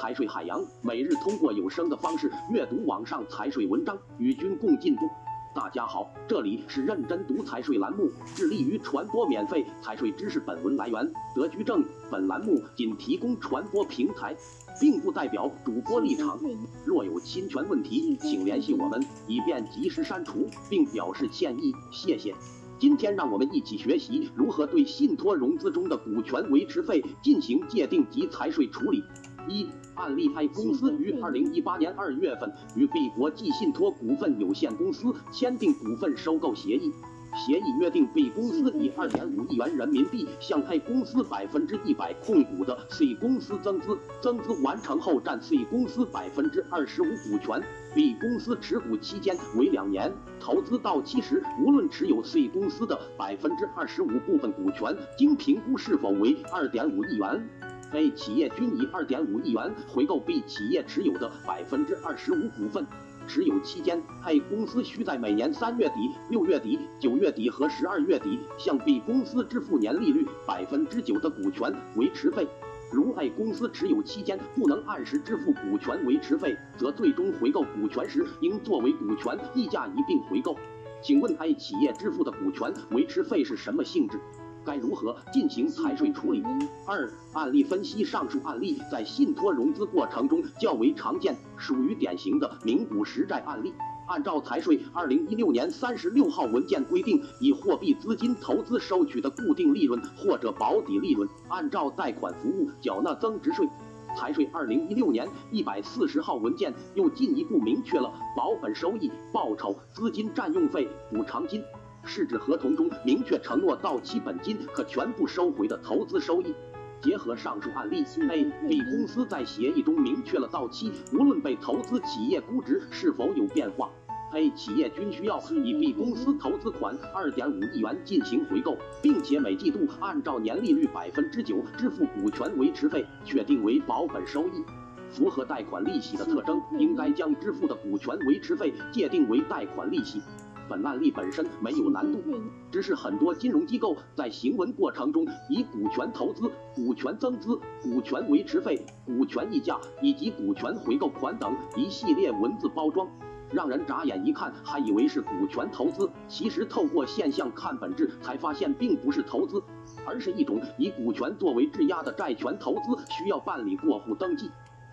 财税海洋每日通过有声的方式阅读网上财税文章，与君共进步。大家好，这里是认真读财税栏目，致力于传播免费财税知识。本文来源德居正，本栏目仅提供传播平台，并不代表主播立场。若有侵权问题，请联系我们，以便及时删除，并表示歉意。谢谢。今天让我们一起学习如何对信托融资中的股权维持费进行界定及财税处理。一案例：A 公司于二零一八年二月份与 B 国际信托股份有限公司签订股份收购协议。协议约定，B 公司以二点五亿元人民币向 A 公司百分之一百控股的 C 公司增资，增资完成后占 C 公司百分之二十五股权。B 公司持股期间为两年，投资到期时，无论持有 C 公司的百分之二十五部分股权，经评估是否为二点五亿元。A 企业均以二点五亿元回购 B 企业持有的百分之二十五股份。持有期间，A 公司需在每年三月底、六月底、九月底和十二月底向 B 公司支付年利率百分之九的股权维持费。如 A 公司持有期间不能按时支付股权维持费，则最终回购股权时应作为股权溢价一并回购。请问 A 企业支付的股权维持费是什么性质？该如何进行财税处理？二、案例分析。上述案例在信托融资过程中较为常见，属于典型的名股实债案例。按照财税二零一六年三十六号文件规定，以货币资金投资收取的固定利润或者保底利润，按照贷款服务缴纳增值税。财税二零一六年一百四十号文件又进一步明确了保本收益、报酬、资金占用费、补偿金。是指合同中明确承诺到期本金可全部收回的投资收益。结合上述案例，A、B 公司在协议中明确了到期，无论被投资企业估值是否有变化，A 企业均需要以 B 公司投资款二点五亿元进行回购，并且每季度按照年利率百分之九支付股权维持费，确定为保本收益。符合贷款利息的特征，应该将支付的股权维持费界定为贷款利息。本案例本身没有难度，只是很多金融机构在行文过程中以股权投资、股权增资、股权维持费、股权溢价以及股权回购款等一系列文字包装，让人眨眼一看还以为是股权投资，其实透过现象看本质，才发现并不是投资，而是一种以股权作为质押的债权投资，需要办理过户登记。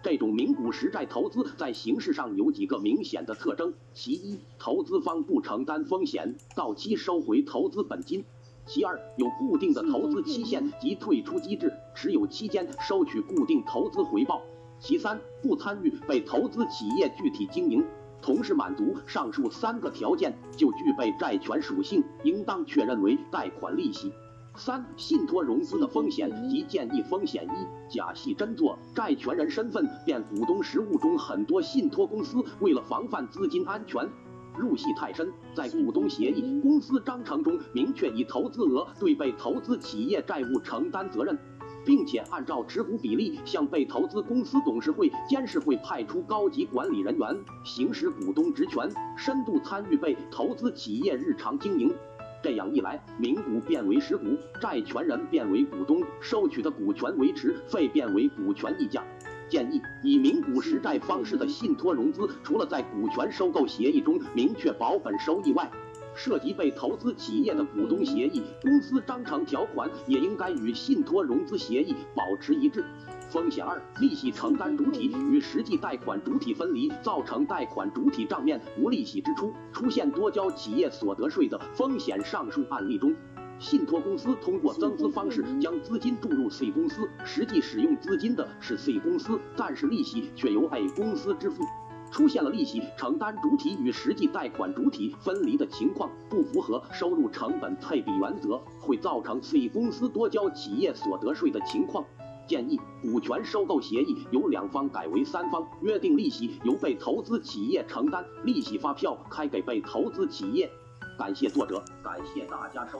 这种名股实债投资在形式上有几个明显的特征：其一，投资方不承担风险，到期收回投资本金；其二，有固定的投资期限及退出机制，持有期间收取固定投资回报；其三，不参与被投资企业具体经营。同时满足上述三个条件，就具备债权属性，应当确认为贷款利息。三、信托融资的风险及建议风险一、假戏真做，债权人身份变股东实务中，很多信托公司为了防范资金安全，入戏太深，在股东协议、公司章程中明确以投资额对被投资企业债务承担责任，并且按照持股比例向被投资公司董事会、监事会派出高级管理人员，行使股东职权，深度参与被投资企业日常经营。这样一来，名股变为实股，债权人变为股东，收取的股权维持费变为股权溢价。建议以名股实债方式的信托融资，除了在股权收购协议中明确保本收益外，涉及被投资企业的股东协议、公司章程条款，也应该与信托融资协议保持一致。风险二，利息承担主体与实际贷款主体分离，造成贷款主体账面无利息支出，出现多交企业所得税的风险。上述案例中，信托公司通过增资方式将资金注入 C 公司，实际使用资金的是 C 公司，但是利息却由 A 公司支付，出现了利息承担主体与实际贷款主体分离的情况，不符合收入成本配比原则，会造成 C 公司多交企业所得税的情况。建议股权收购协议由两方改为三方，约定利息由被投资企业承担，利息发票开给被投资企业。感谢作者，感谢大家收。